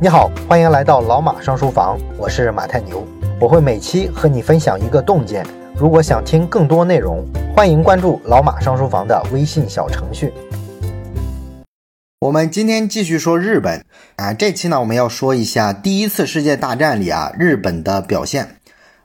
你好，欢迎来到老马上书房，我是马太牛，我会每期和你分享一个洞见。如果想听更多内容，欢迎关注老马上书房的微信小程序。我们今天继续说日本啊，这期呢我们要说一下第一次世界大战里啊日本的表现。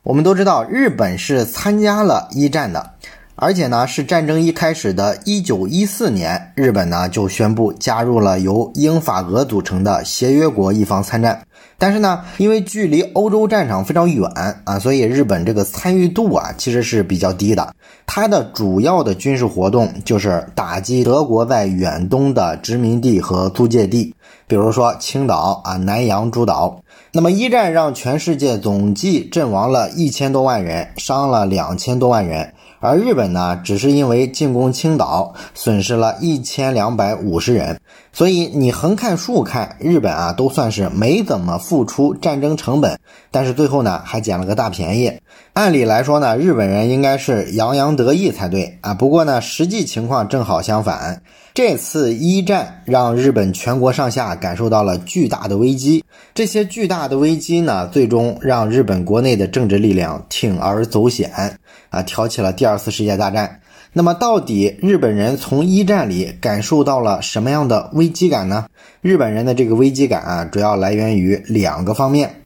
我们都知道日本是参加了一战的。而且呢，是战争一开始的1914年，日本呢就宣布加入了由英法俄组成的协约国一方参战。但是呢，因为距离欧洲战场非常远啊，所以日本这个参与度啊其实是比较低的。它的主要的军事活动就是打击德国在远东的殖民地和租界地，比如说青岛啊、南洋诸岛。那么一战让全世界总计阵亡了一千多万人，伤了两千多万人。而日本呢，只是因为进攻青岛，损失了一千两百五十人，所以你横看竖看，日本啊都算是没怎么付出战争成本，但是最后呢还捡了个大便宜。按理来说呢，日本人应该是洋洋得意才对啊，不过呢，实际情况正好相反。这次一战让日本全国上下感受到了巨大的危机，这些巨大的危机呢，最终让日本国内的政治力量铤而走险，啊，挑起了第二次世界大战。那么，到底日本人从一战里感受到了什么样的危机感呢？日本人的这个危机感啊，主要来源于两个方面。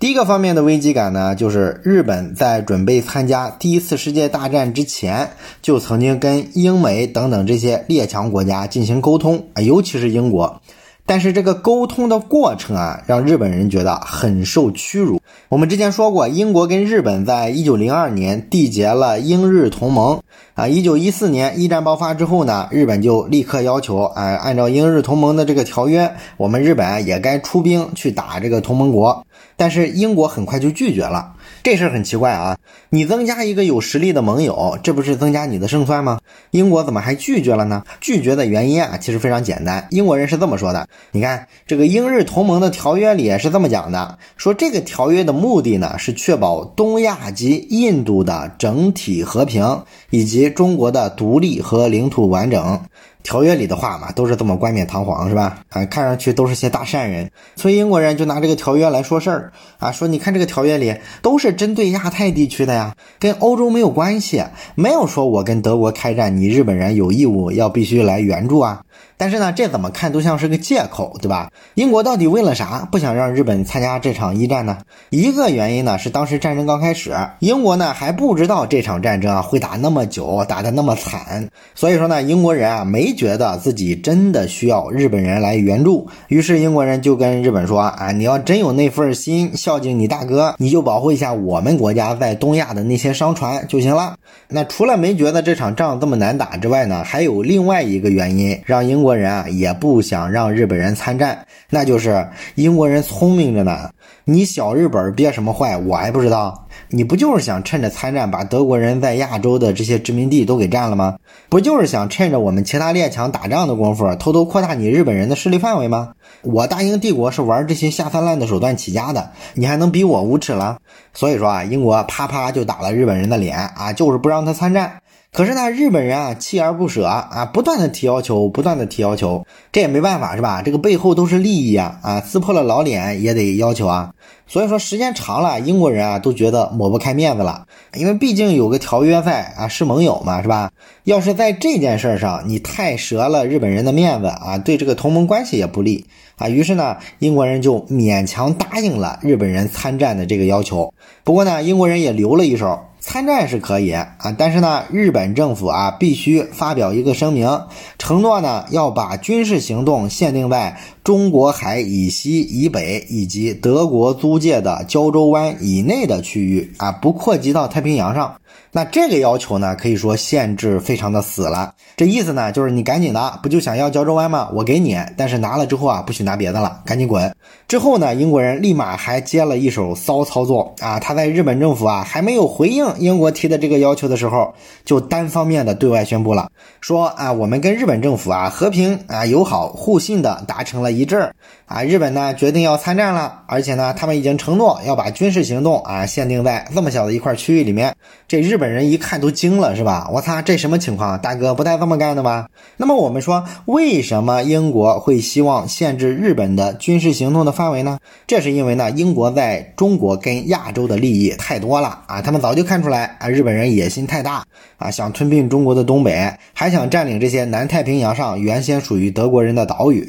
第一个方面的危机感呢，就是日本在准备参加第一次世界大战之前，就曾经跟英美等等这些列强国家进行沟通啊，尤其是英国。但是这个沟通的过程啊，让日本人觉得很受屈辱。我们之前说过，英国跟日本在一九零二年缔结了英日同盟啊。一九一四年一战爆发之后呢，日本就立刻要求啊，按照英日同盟的这个条约，我们日本也该出兵去打这个同盟国。但是英国很快就拒绝了。这事儿很奇怪啊！你增加一个有实力的盟友，这不是增加你的胜算吗？英国怎么还拒绝了呢？拒绝的原因啊，其实非常简单。英国人是这么说的：你看，这个英日同盟的条约里是这么讲的，说这个条约的目的呢，是确保东亚及印度的整体和平，以及中国的独立和领土完整。条约里的话嘛，都是这么冠冕堂皇，是吧？啊，看上去都是些大善人，所以英国人就拿这个条约来说事儿啊，说你看这个条约里都是针对亚太地区的呀，跟欧洲没有关系，没有说我跟德国开战，你日本人有义务要必须来援助啊。但是呢，这怎么看都像是个借口，对吧？英国到底为了啥不想让日本参加这场一战呢？一个原因呢是当时战争刚开始，英国呢还不知道这场战争啊会打那么久，打得那么惨，所以说呢，英国人啊没觉得自己真的需要日本人来援助，于是英国人就跟日本说啊，你要真有那份心孝敬你大哥，你就保护一下我们国家在东亚的那些商船就行了。那除了没觉得这场仗这么难打之外呢，还有另外一个原因让英。国人啊也不想让日本人参战，那就是英国人聪明着呢。你小日本憋什么坏，我还不知道。你不就是想趁着参战把德国人在亚洲的这些殖民地都给占了吗？不就是想趁着我们其他列强打仗的功夫，偷偷扩大你日本人的势力范围吗？我大英帝国是玩这些下三滥的手段起家的，你还能比我无耻了？所以说啊，英国啪啪就打了日本人的脸啊，就是不让他参战。可是呢，日本人啊，锲而不舍啊，不断的提要求，不断的提要求，这也没办法是吧？这个背后都是利益啊啊，撕破了老脸也得要求啊。所以说时间长了，英国人啊都觉得抹不开面子了，因为毕竟有个条约在啊，是盟友嘛是吧？要是在这件事上你太折了日本人的面子啊，对这个同盟关系也不利啊。于是呢，英国人就勉强答应了日本人参战的这个要求。不过呢，英国人也留了一手。参战是可以啊，但是呢，日本政府啊必须发表一个声明，承诺呢要把军事行动限定在中国海以西、以北以及德国租界的胶州湾以内的区域啊，不扩及到太平洋上。那这个要求呢，可以说限制非常的死了。这意思呢，就是你赶紧的，不就想要胶州湾吗？我给你，但是拿了之后啊，不许拿别的了，赶紧滚。之后呢，英国人立马还接了一手骚操作啊，他在日本政府啊还没有回应英国提的这个要求的时候，就单方面的对外宣布了，说啊，我们跟日本政府啊和平啊友好互信的达成了一致。啊，日本呢决定要参战了，而且呢，他们已经承诺要把军事行动啊限定在这么小的一块区域里面。这日本人一看都惊了，是吧？我操，这什么情况？大哥不带这么干的吧？那么我们说，为什么英国会希望限制日本的军事行动的范围呢？这是因为呢，英国在中国跟亚洲的利益太多了啊，他们早就看出来啊，日本人野心太大啊，想吞并中国的东北，还想占领这些南太平洋上原先属于德国人的岛屿，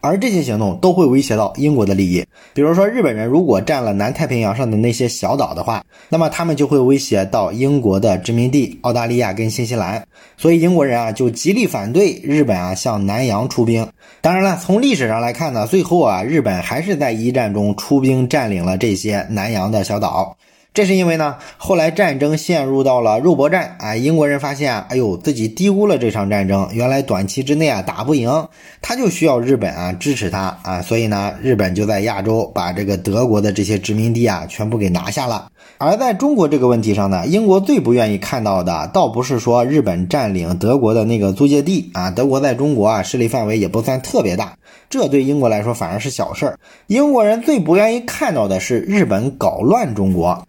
而这些行动都会威胁到英国的利益。比如说，日本人如果占了南太平洋上的那些小岛的话，那么他们就会威胁到英英国的殖民地澳大利亚跟新西兰。所以英国人啊就极力反对日本啊向南洋出兵。当然了，从历史上来看呢，最后啊日本还是在一战中出兵占领了这些南洋的小岛。这是因为呢，后来战争陷入到了肉搏战啊，英国人发现啊，哎呦，自己低估了这场战争，原来短期之内啊打不赢，他就需要日本啊支持他啊，所以呢，日本就在亚洲把这个德国的这些殖民地啊全部给拿下了。而在中国这个问题上呢，英国最不愿意看到的，倒不是说日本占领德国的那个租界地啊，德国在中国啊势力范围也不算特别大，这对英国来说反而是小事儿。英国人最不愿意看到的是日本搞乱中国。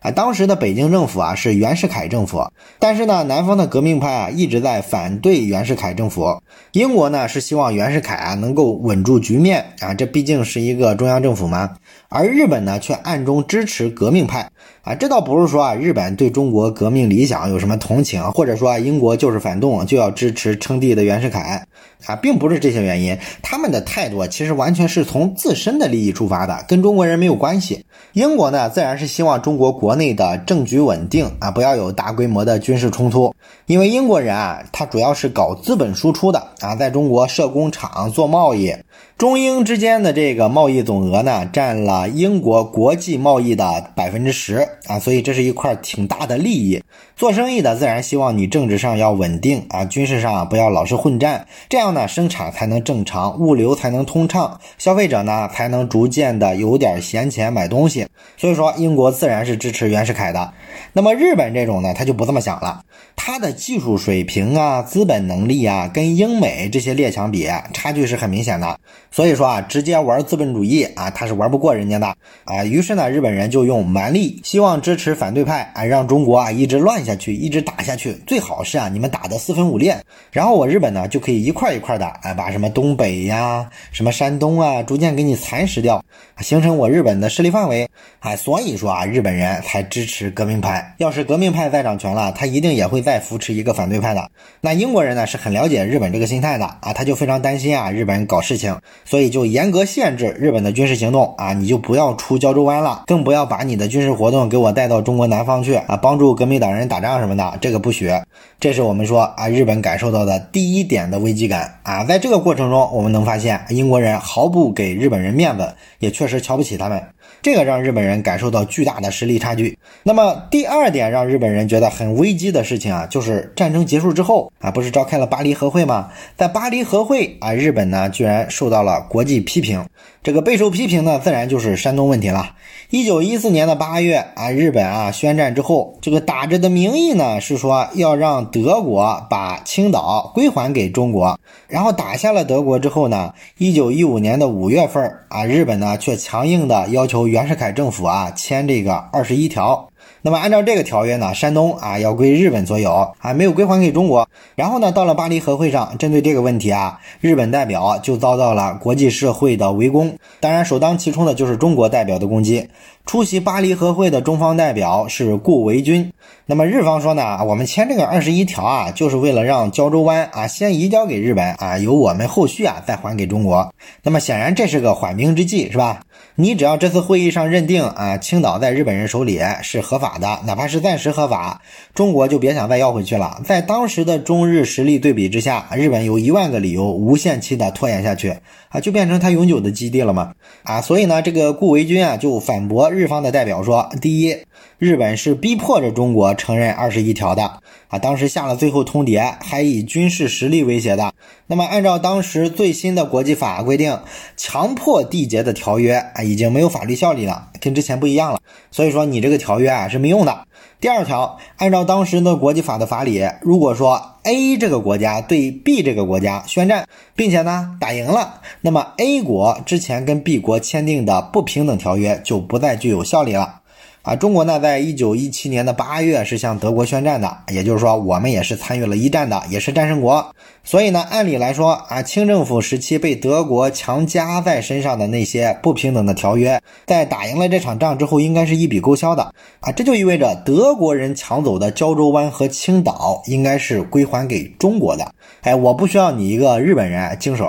啊，当时的北京政府啊是袁世凯政府，但是呢，南方的革命派啊一直在反对袁世凯政府。英国呢是希望袁世凯啊能够稳住局面啊，这毕竟是一个中央政府嘛。而日本呢却暗中支持革命派啊，这倒不是说啊日本对中国革命理想有什么同情，或者说啊英国就是反动就要支持称帝的袁世凯啊，并不是这些原因。他们的态度其实完全是从自身的利益出发的，跟中国人没有关系。英国呢自然是希望中国国。国内的政局稳定啊，不要有大规模的军事冲突。因为英国人啊，他主要是搞资本输出的啊，在中国设工厂、做贸易。中英之间的这个贸易总额呢，占了英国国际贸易的百分之十啊，所以这是一块挺大的利益。做生意的自然希望你政治上要稳定啊，军事上不要老是混战，这样呢生产才能正常，物流才能通畅，消费者呢才能逐渐的有点闲钱买东西。所以说，英国自然是支持袁世凯的。那么日本这种呢，他就不这么想了，他的技术水平啊、资本能力啊，跟英美这些列强比，差距是很明显的。所以说啊，直接玩资本主义啊，他是玩不过人家的啊。于是呢，日本人就用蛮力，希望支持反对派啊，让中国啊一直乱下下去，一直打下去。最好是啊，你们打得四分五裂，然后我日本呢就可以一块一块的哎，把什么东北呀、什么山东啊，逐渐给你蚕食掉，形成我日本的势力范围。哎，所以说啊，日本人才支持革命派。要是革命派再掌权了，他一定也会再扶持一个反对派的。那英国人呢是很了解日本这个心态的啊，他就非常担心啊，日本搞事情。所以就严格限制日本的军事行动啊，你就不要出胶州湾了，更不要把你的军事活动给我带到中国南方去啊，帮助革命党人打仗什么的，这个不学。这是我们说啊，日本感受到的第一点的危机感啊，在这个过程中，我们能发现英国人毫不给日本人面子，也确实瞧不起他们，这个让日本人感受到巨大的实力差距。那么第二点让日本人觉得很危机的事情啊，就是战争结束之后啊，不是召开了巴黎和会吗？在巴黎和会啊，日本呢居然受到了。国际批评，这个备受批评呢，自然就是山东问题了。一九一四年的八月啊，日本啊宣战之后，这个打着的名义呢是说要让德国把青岛归还给中国，然后打下了德国之后呢，一九一五年的五月份啊，日本呢却强硬的要求袁世凯政府啊签这个二十一条。那么按照这个条约呢，山东啊要归日本所有啊，没有归还给中国。然后呢，到了巴黎和会上，针对这个问题啊，日本代表就遭到了国际社会的围攻。当然，首当其冲的就是中国代表的攻击。出席巴黎和会的中方代表是顾维钧。那么日方说呢，我们签这个二十一条啊，就是为了让胶州湾啊先移交给日本啊，由我们后续啊再还给中国。那么显然这是个缓兵之计，是吧？你只要这次会议上认定啊，青岛在日本人手里是合法的，哪怕是暂时合法，中国就别想再要回去了。在当时的中日实力对比之下，日本有一万个理由无限期的拖延下去啊，就变成他永久的基地了嘛啊，所以呢，这个顾维钧啊就反驳日。日方的代表说：“第一，日本是逼迫着中国承认二十一条的啊，当时下了最后通牒，还以军事实力威胁的。那么，按照当时最新的国际法规定，强迫缔结的条约啊已经没有法律效力了，跟之前不一样了。所以说你这个条约啊是没用的。第二条，按照当时的国际法的法理，如果说 A 这个国家对 B 这个国家宣战，并且呢打赢了，那么 A 国之前跟 B 国签订的不平等条约就不再具有效力了。啊，中国呢，在一九一七年的八月是向德国宣战的，也就是说，我们也是参与了一战的，也是战胜国。所以呢，按理来说啊，清政府时期被德国强加在身上的那些不平等的条约，在打赢了这场仗之后，应该是一笔勾销的啊。这就意味着德国人抢走的胶州湾和青岛应该是归还给中国的。哎，我不需要你一个日本人经手，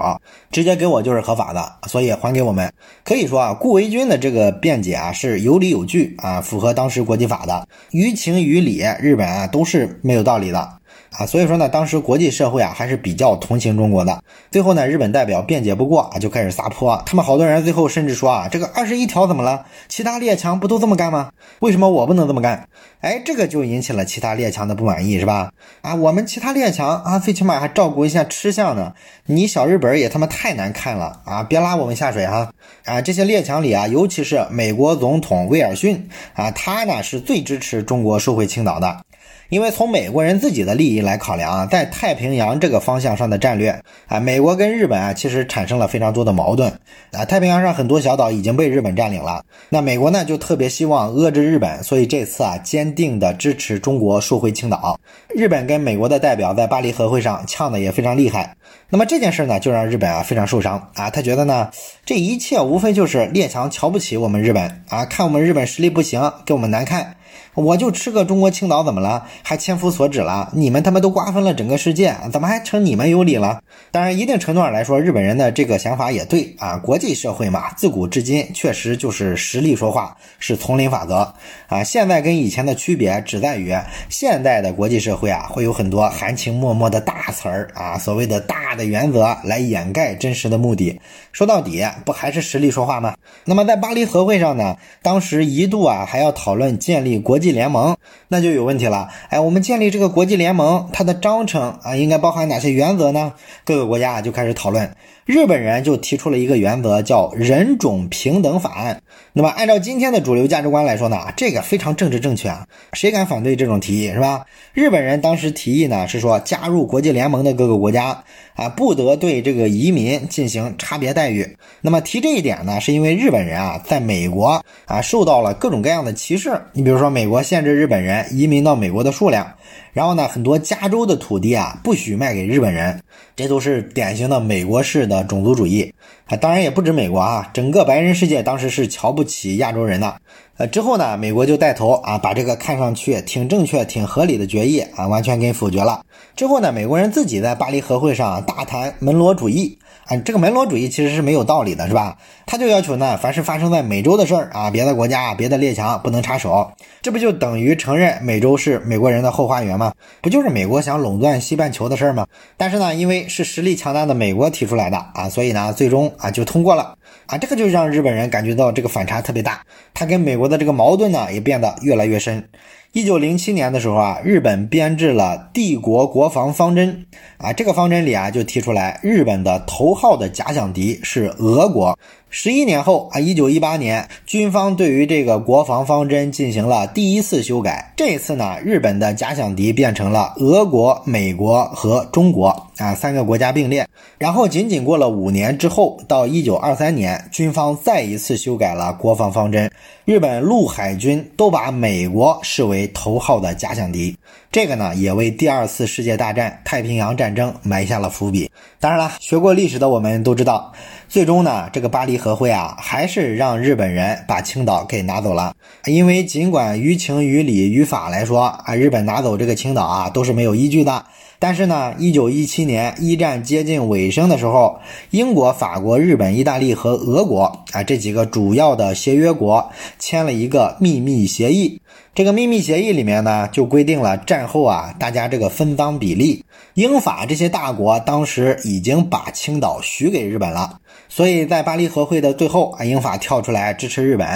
直接给我就是合法的，所以还给我们。可以说啊，顾维钧的这个辩解啊是有理有据啊。符合当时国际法的，于情于理，日本啊都是没有道理的啊，所以说呢，当时国际社会啊还是比较同情中国的。最后呢，日本代表辩解不过啊，就开始撒泼。他们好多人最后甚至说啊，这个二十一条怎么了？其他列强不都这么干吗？为什么我不能这么干？哎，这个就引起了其他列强的不满意，是吧？啊，我们其他列强啊，最起码还照顾一下吃相呢。你小日本也他妈太难看了啊！别拉我们下水哈！啊，这些列强里啊，尤其是美国总统威尔逊啊，他呢是最支持中国收回青岛的。因为从美国人自己的利益来考量啊，在太平洋这个方向上的战略啊，美国跟日本啊其实产生了非常多的矛盾啊。太平洋上很多小岛已经被日本占领了，那美国呢就特别希望遏制日本，所以这次啊坚定的支持中国收回青岛。日本跟美国的代表在巴黎和会上呛的也非常厉害。那么这件事呢就让日本啊非常受伤啊，他觉得呢这一切无非就是列强瞧不起我们日本啊，看我们日本实力不行，给我们难看。我就吃个中国青岛怎么了？还千夫所指了？你们他妈都瓜分了整个世界，怎么还成你们有理了？当然，一定程度上来说，日本人的这个想法也对啊。国际社会嘛，自古至今确实就是实力说话，是丛林法则啊。现在跟以前的区别只在于，现代的国际社会啊，会有很多含情脉脉的大词儿啊，所谓的大的原则来掩盖真实的目的。说到底，不还是实力说话吗？那么在巴黎和会上呢，当时一度啊还要讨论建立国。际联盟那就有问题了，哎，我们建立这个国际联盟，它的章程啊，应该包含哪些原则呢？各个国家就开始讨论。日本人就提出了一个原则，叫人种平等法案。那么按照今天的主流价值观来说呢，这个非常政治正确啊，谁敢反对这种提议是吧？日本人当时提议呢是说，加入国际联盟的各个国家啊，不得对这个移民进行差别待遇。那么提这一点呢，是因为日本人啊，在美国啊受到了各种各样的歧视。你比如说，美国限制日本人移民到美国的数量。然后呢，很多加州的土地啊，不许卖给日本人，这都是典型的美国式的种族主义啊。当然也不止美国啊，整个白人世界当时是瞧不起亚洲人的。呃，之后呢，美国就带头啊，把这个看上去挺正确、挺合理的决议啊，完全给否决了。之后呢，美国人自己在巴黎和会上大谈门罗主义。啊，这个门罗主义其实是没有道理的，是吧？他就要求呢，凡是发生在美洲的事儿啊，别的国家、别的列强不能插手，这不就等于承认美洲是美国人的后花园吗？不就是美国想垄断西半球的事儿吗？但是呢，因为是实力强大的美国提出来的啊，所以呢，最终啊就通过了啊，这个就让日本人感觉到这个反差特别大，他跟美国的这个矛盾呢也变得越来越深。一九零七年的时候啊，日本编制了帝国国防方针啊，这个方针里啊就提出来，日本的头号的假想敌是俄国。十一年后啊，一九一八年，军方对于这个国防方针进行了第一次修改。这次呢，日本的假想敌变成了俄国、美国和中国啊三个国家并列。然后仅仅过了五年之后，到一九二三年，军方再一次修改了国防方针，日本陆海军都把美国视为头号的假想敌。这个呢，也为第二次世界大战太平洋战争埋下了伏笔。当然了，学过历史的我们都知道。最终呢，这个巴黎和会啊，还是让日本人把青岛给拿走了。因为尽管于情于理于法来说啊，日本拿走这个青岛啊，都是没有依据的。但是呢，一九一七年一战接近尾声的时候，英国、法国、日本、意大利和俄国啊这几个主要的协约国签了一个秘密协议。这个秘密协议里面呢，就规定了战后啊，大家这个分赃比例。英法这些大国当时已经把青岛许给日本了，所以在巴黎和会的最后啊，英法跳出来支持日本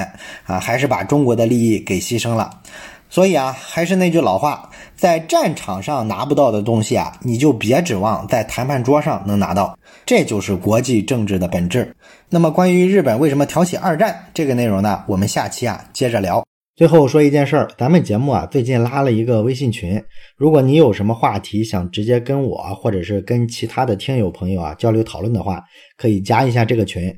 啊，还是把中国的利益给牺牲了。所以啊，还是那句老话，在战场上拿不到的东西啊，你就别指望在谈判桌上能拿到。这就是国际政治的本质。那么，关于日本为什么挑起二战这个内容呢？我们下期啊接着聊。最后说一件事儿，咱们节目啊最近拉了一个微信群，如果你有什么话题想直接跟我或者是跟其他的听友朋友啊交流讨论的话，可以加一下这个群。